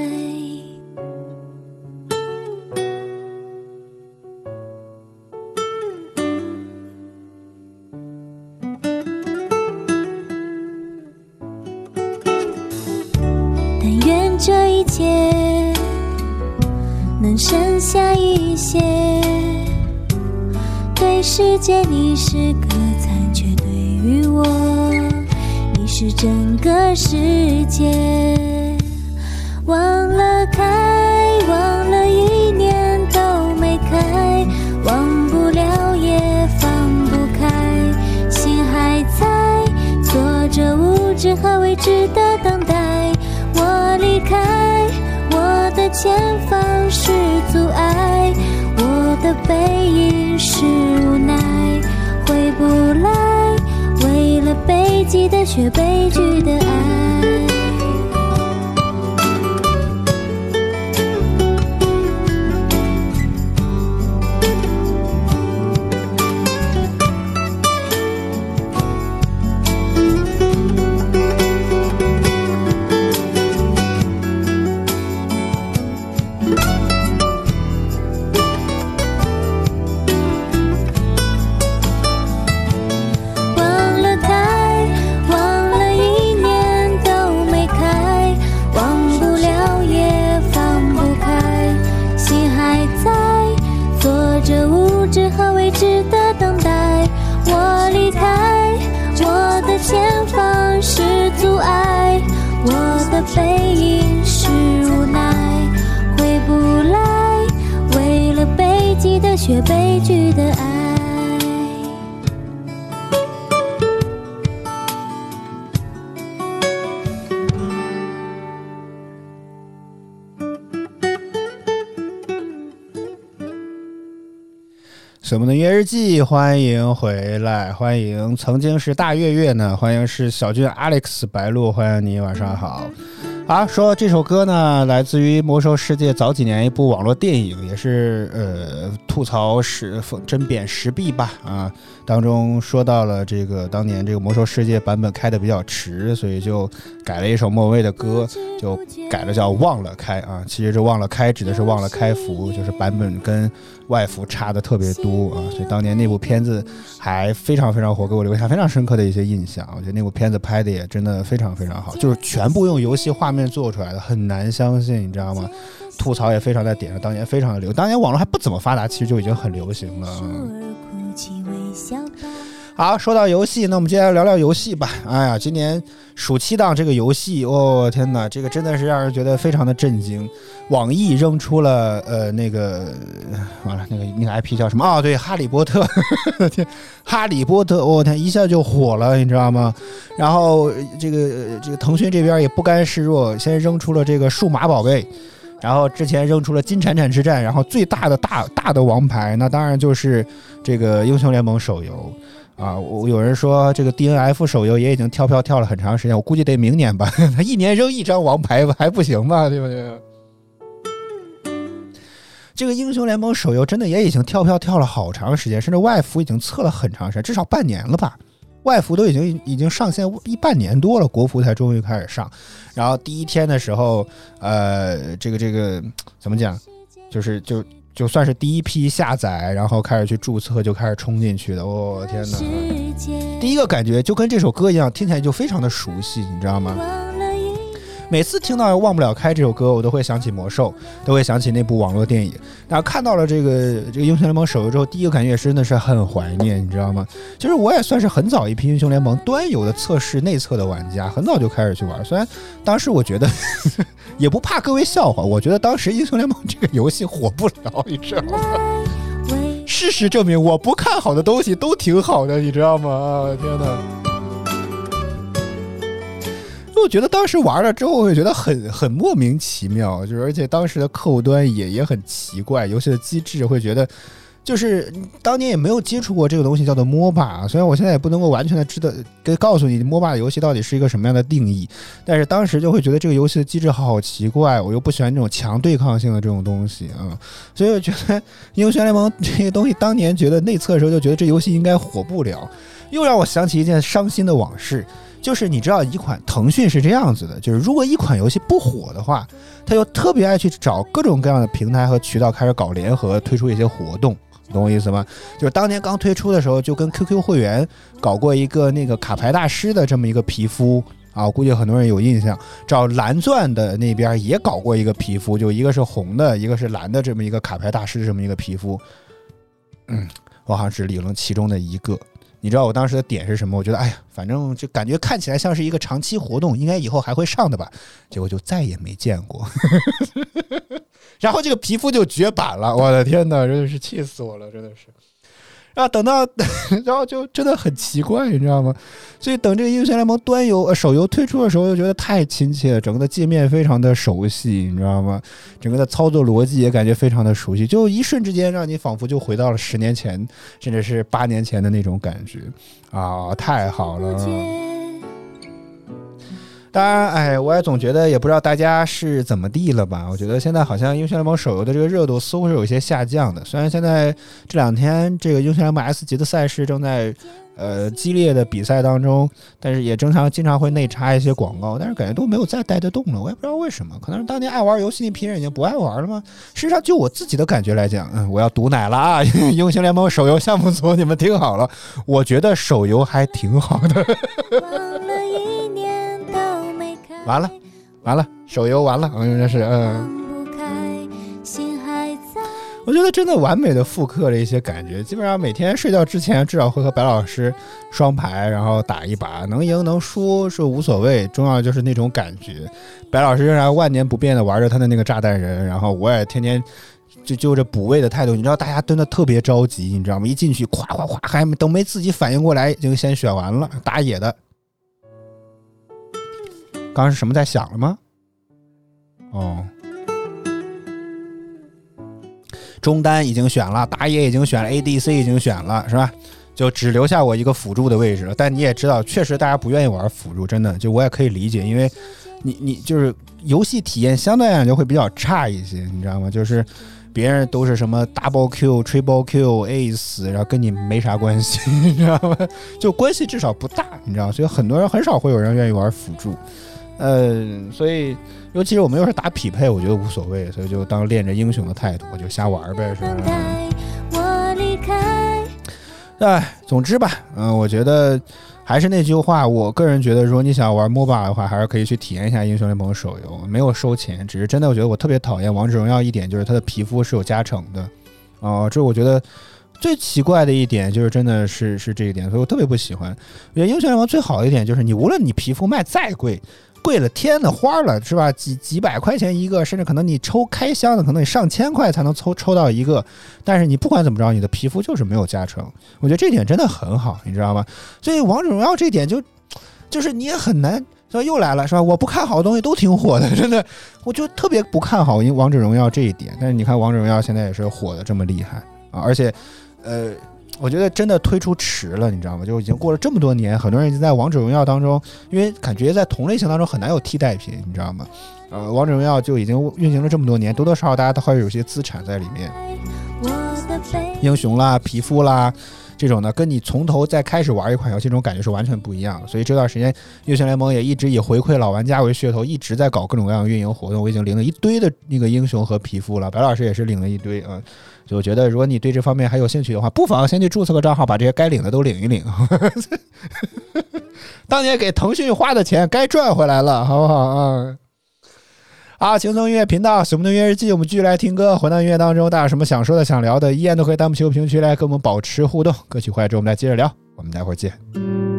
是个残缺，对于我你是整个世界。忘了开，忘了一年都没开，忘不了也放不开，心还在做着无知和未知的等待。我离开，我的前方是阻碍，我的背影是，不来，为了北极的雪悲剧的爱。背影是无奈，回不来，为了悲剧的却悲剧的爱。什么的月日记，欢迎回来，欢迎曾经是大月月呢，欢迎是小俊 Alex 白鹿，欢迎你，晚上好。好，说这首歌呢，来自于《魔兽世界》早几年一部网络电影，也是呃吐槽石针砭时弊吧啊，当中说到了这个当年这个《魔兽世界》版本开的比较迟，所以就改了一首莫文蔚的歌，就改了叫《忘了开》啊。其实这“忘了开”指的是忘了开服，就是版本跟外服差的特别多啊。所以当年那部片子还非常非常火，给我留下非常深刻的一些印象。我觉得那部片子拍的也真的非常非常好，就是全部用游戏画面做出来的，很难相信，你知道吗？吐槽也非常在点上，当年非常的流，当年网络还不怎么发达，其实就已经很流行了。好，说到游戏，那我们接下来聊聊游戏吧。哎呀，今年暑期档这个游戏，哦天哪，这个真的是让人觉得非常的震惊。网易扔出了呃那个完了那个那个 IP 叫什么？哦，对，哈利波特，天，哈利波特，我、天，一下就火了，你知道吗？然后这个这个腾讯这边也不甘示弱，先扔出了这个数码宝贝。然后之前扔出了金铲铲之战，然后最大的大大的王牌，那当然就是这个英雄联盟手游。啊，我有人说这个 DNF 手游也已经跳票跳了很长时间，我估计得明年吧。他一年扔一张王牌还不行吗？对不对？这个英雄联盟手游真的也已经跳票跳了好长时间，甚至外服已经测了很长时间，至少半年了吧。外服都已经已经上线一半年多了，国服才终于开始上。然后第一天的时候，呃，这个这个怎么讲，就是就就算是第一批下载，然后开始去注册，就开始冲进去的。我、天哪！第一个感觉就跟这首歌一样，听起来就非常的熟悉，你知道吗？每次听到《忘不了开》这首歌，我都会想起魔兽，都会想起那部网络电影。然后看到了这个这个英雄联盟手游之后，第一个感觉真的是很怀念，你知道吗？其实我也算是很早一批英雄联盟端游的测试内测的玩家，很早就开始去玩。虽然当时我觉得 也不怕各位笑话，我觉得当时英雄联盟这个游戏火不了，你知道吗？事实证明，我不看好的东西都挺好的，你知道吗？啊，天哪！我觉得当时玩了之后，会觉得很很莫名其妙，就是而且当时的客户端也也很奇怪，游戏的机制会觉得，就是当年也没有接触过这个东西叫做 MOBA，虽然我现在也不能够完全的知道跟告诉你 MOBA 游戏到底是一个什么样的定义，但是当时就会觉得这个游戏的机制好奇怪，我又不喜欢这种强对抗性的这种东西啊，所以我觉得英雄联盟这些东西当年觉得内测的时候就觉得这游戏应该火不了，又让我想起一件伤心的往事。就是你知道，一款腾讯是这样子的，就是如果一款游戏不火的话，他就特别爱去找各种各样的平台和渠道开始搞联合，推出一些活动，懂我意思吗？就是当年刚推出的时候，就跟 QQ 会员搞过一个那个卡牌大师的这么一个皮肤啊，我估计很多人有印象。找蓝钻的那边也搞过一个皮肤，就一个是红的，一个是蓝的这么一个卡牌大师这么一个皮肤。嗯，我好像只领了其中的一个。你知道我当时的点是什么？我觉得，哎呀，反正就感觉看起来像是一个长期活动，应该以后还会上的吧。结果就再也没见过。然后这个皮肤就绝版了，我的天哪，真的是气死我了，真的是。然后等到，然后就真的很奇怪，你知道吗？所以等这个英雄联盟端游、呃、手游推出的时候，又觉得太亲切了，整个的界面非常的熟悉，你知道吗？整个的操作逻辑也感觉非常的熟悉，就一瞬之间让你仿佛就回到了十年前，甚至是八年前的那种感觉啊，太好了。当然，哎，我也总觉得，也不知道大家是怎么地了吧？我觉得现在好像英雄联盟手游的这个热度似乎是有一些下降的。虽然现在这两天这个英雄联盟 S 级的赛事正在呃激烈的比赛当中，但是也经常经常会内插一些广告，但是感觉都没有再带得动了。我也不知道为什么，可能是当年爱玩游戏那批人已经不爱玩了吗？实际上，就我自己的感觉来讲，嗯，我要毒奶了啊！英雄联盟手游项目组，你们听好了，我觉得手游还挺好的。完了，完了，手游完了，嗯，真是，嗯。我觉得真的完美的复刻了一些感觉，基本上每天睡觉之前至少会和白老师双排，然后打一把，能赢能输是无所谓，重要就是那种感觉。白老师仍然万年不变的玩着他的那个炸弹人，然后我也天天就就着补位的态度，你知道大家真的特别着急，你知道吗？一进去咵咵咵，还没等没自己反应过来，已经先选完了 打野的。刚刚是什么在响了吗？哦。中单已经选了，打野已经选了，ADC 已经选了，是吧？就只留下我一个辅助的位置了。但你也知道，确实大家不愿意玩辅助，真的，就我也可以理解，因为你你就是游戏体验相对来讲就会比较差一些，你知道吗？就是别人都是什么 double Q、triple Q、ace，然后跟你没啥关系，你知道吗？就关系至少不大，你知道，所以很多人很少会有人愿意玩辅助。呃，所以尤其是我们又是打匹配，我觉得无所谓，所以就当练着英雄的态度，我就瞎玩呗，是吧？我离开，哎，总之吧，嗯、我觉得还是那句话，我个人觉得，如果你想玩 MOBA 的话，还是可以去体验一下英雄联盟手游，没有收钱，只是真的，我觉得我特别讨厌王者荣耀一点，就是它的皮肤是有加成的，哦、这我觉得。最奇怪的一点就是，真的是是这一点，所以我特别不喜欢。我觉得英雄联盟最好的一点就是，你无论你皮肤卖再贵，贵了天的花了，是吧？几几百块钱一个，甚至可能你抽开箱的，可能你上千块才能抽抽到一个。但是你不管怎么着，你的皮肤就是没有加成。我觉得这点真的很好，你知道吗？所以王者荣耀这点就就是你也很难。说又来了是吧？我不看好的东西都挺火的，真的，我就特别不看好因王者荣耀这一点。但是你看王者荣耀现在也是火的这么厉害啊，而且，呃，我觉得真的推出迟了，你知道吗？就已经过了这么多年，很多人已经在王者荣耀当中，因为感觉在同类型当中很难有替代品，你知道吗？呃，王者荣耀就已经运行了这么多年，多多少少大家都会有些资产在里面，英雄啦、皮肤啦。这种的，跟你从头再开始玩一款游戏，这种感觉是完全不一样的。所以这段时间，英雄联盟也一直以回馈老玩家为噱头，一直在搞各种各样的运营活动。我已经领了一堆的那个英雄和皮肤了，白老师也是领了一堆啊。就我觉得，如果你对这方面还有兴趣的话，不妨先去注册个账号，把这些该领的都领一领。当年给腾讯花的钱该赚回来了，好不好啊？好，轻松音乐频道，水木的音乐日记，我们继续来听歌。回到音乐当中，大家有什么想说的、想聊的，依然都可以弹幕区、评论区来跟我们保持互动。歌曲回来之后，我们再接着聊。我们待会儿见。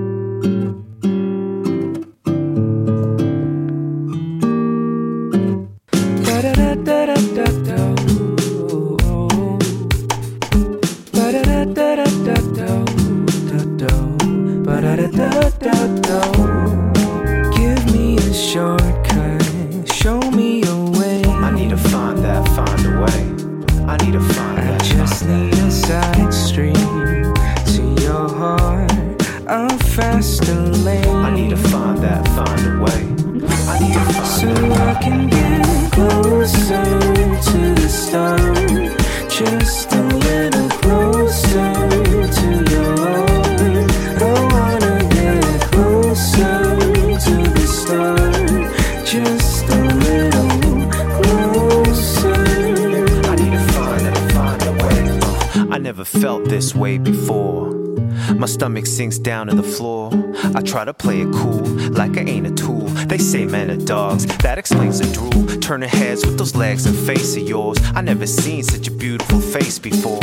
Turning heads with those legs and face of yours. I never seen such a beautiful face before.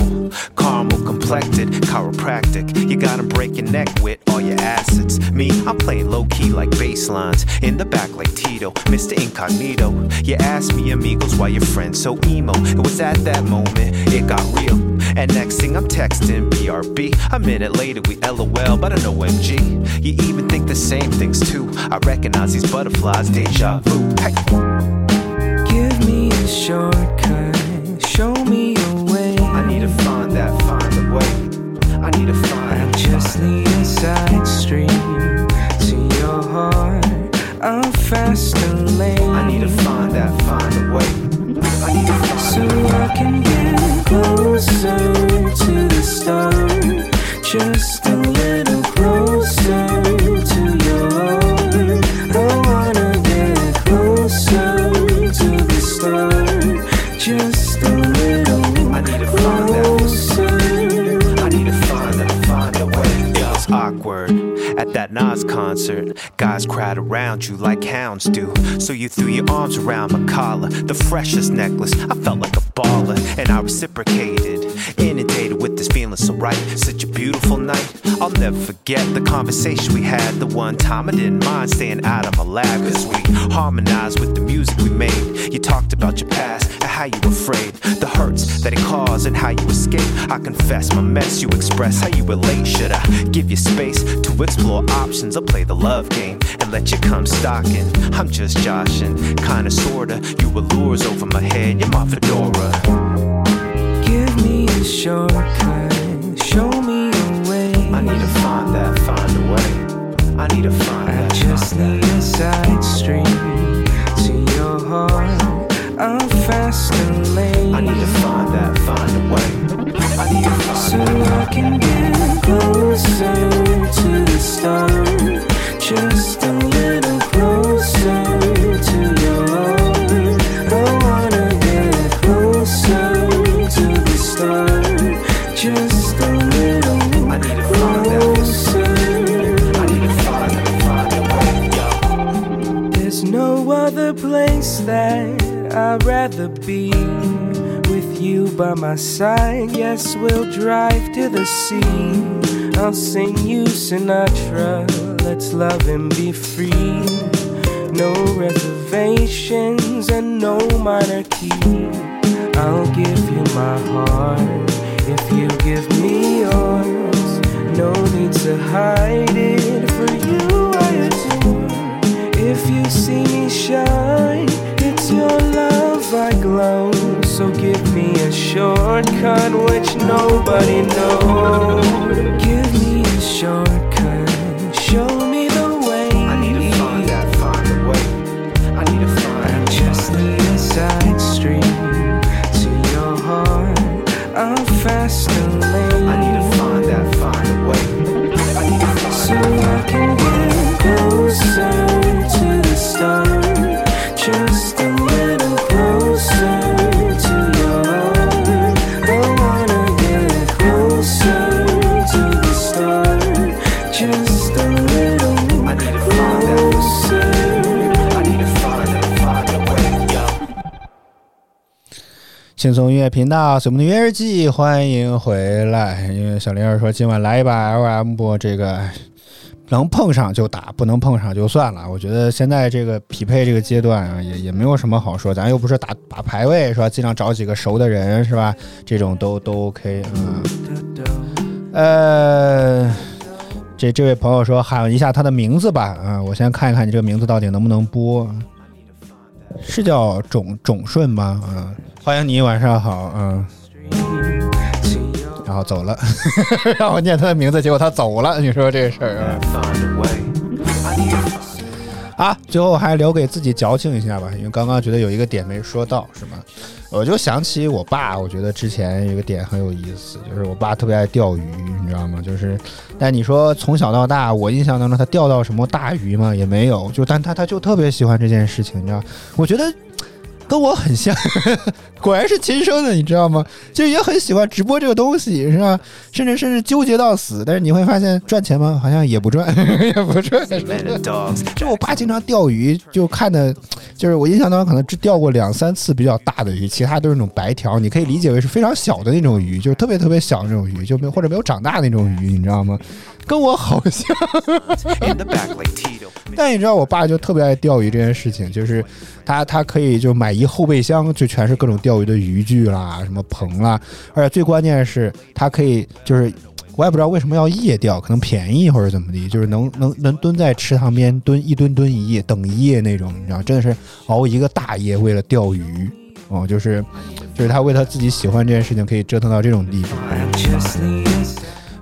Caramel complected, chiropractic. You got 'em break your neck with all your assets. Me, I'm playing low key like bass lines. In the back like Tito, Mr. Incognito. You asked me, amigos, why your friend so emo. It was at that moment it got real. And next thing I'm texting BRB. A minute later we LOL, but I know MG. You even think the same things too. I recognize these butterflies, deja vu. Guys crowd around you like hounds do. So you threw your arms around my collar, the freshest necklace. I felt like a baller, and I reciprocated. Inundated with this feeling so right, such a beautiful night. I'll never forget the conversation we had. The one time I didn't mind staying out of my lab, cause we harmonized with the music we made. You talked about your past how you afraid, the hurts that it caused and how you escape. I confess my mess, you express how you relate. Should I give you space to explore options or play the love game and let you come stalking? I'm just joshing, kinda sorta. You allures over my head, you're my fedora. Give me a shortcut, show me a way. I need to find that, find a way. I need to find I that. just find need a side street to your heart. A faster lane. that. I need to find that, find a way. I need to find so that. I can get closer to the start. Just a little closer to your heart. I wanna get closer to the start. Just a little I need to find that final way. There's no other place that. I'd rather be with you by my side. Yes, we'll drive to the sea. I'll sing you Sinatra. Let's love and be free. No reservations and no minor key. I'll give you my heart if you give me yours. No need to hide it for you. I adore. If you see me shine, it's your glow. So give me a shortcut which nobody knows. Give me a shortcut, 松音乐频道《水木的约日记》，欢迎回来。因为小林儿说今晚来一把 LM 播，这个哎能碰上就打，不能碰上就算了。我觉得现在这个匹配这个阶段啊，也也没有什么好说，咱又不是打打排位是吧？尽量找几个熟的人是吧？这种都都 OK 嗯。呃，这这位朋友说喊一下他的名字吧，啊，我先看一看你这个名字到底能不能播，是叫种种顺吗？嗯，欢迎你，晚上好，嗯，然后走了，让我念他的名字，结果他走了，你说这事儿啊？啊，最后还留给自己矫情一下吧，因为刚刚觉得有一个点没说到，是吗？我就想起我爸，我觉得之前有个点很有意思，就是我爸特别爱钓鱼，你知道吗？就是，但你说从小到大，我印象当中他钓到什么大鱼吗？也没有，就但他他就特别喜欢这件事情，你知道？我觉得跟我很像，果然是亲生的，你知道吗？就也很喜欢直播这个东西，是吧？甚至甚至纠结到死，但是你会发现赚钱吗？好像也不赚，也不赚。就我爸经常钓鱼，就看的，就是我印象当中可能只钓过两三次比较大的鱼，其他都是那种白条，你可以理解为是非常小的那种鱼，就是特别特别小的那种鱼，就没有或者没有长大的那种鱼，你知道吗？跟我好像。但你知道，我爸就特别爱钓鱼这件事情，就是他他可以就买一后备箱，就全是各种钓鱼的渔具啦，什么棚啦，而且最关键是，他可以就是。我也不知道为什么要夜钓，可能便宜或者怎么的，就是能能能蹲在池塘边蹲一蹲蹲一夜，等一夜那种，你知道，真的是熬一个大夜为了钓鱼哦，就是就是他为他自己喜欢这件事情可以折腾到这种地步。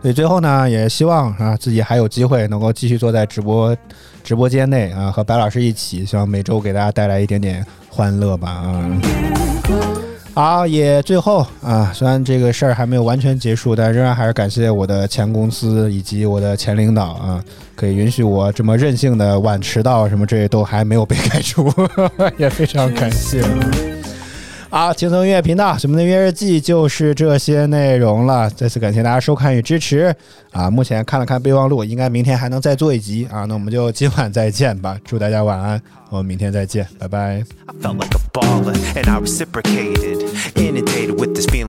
所以最后呢，也希望啊自己还有机会能够继续坐在直播直播间内啊，和白老师一起，希望每周给大家带来一点点欢乐吧啊。好，也最后啊，虽然这个事儿还没有完全结束，但仍然还是感谢我的前公司以及我的前领导啊，可以允许我这么任性的晚迟到，什么这些都还没有被开除，也非常感谢。好，轻松音乐频道，什么的音乐日记就是这些内容了。再次感谢大家收看与支持啊！目前看了看备忘录，应该明天还能再做一集啊。那我们就今晚再见吧，祝大家晚安，我们明天再见，拜拜。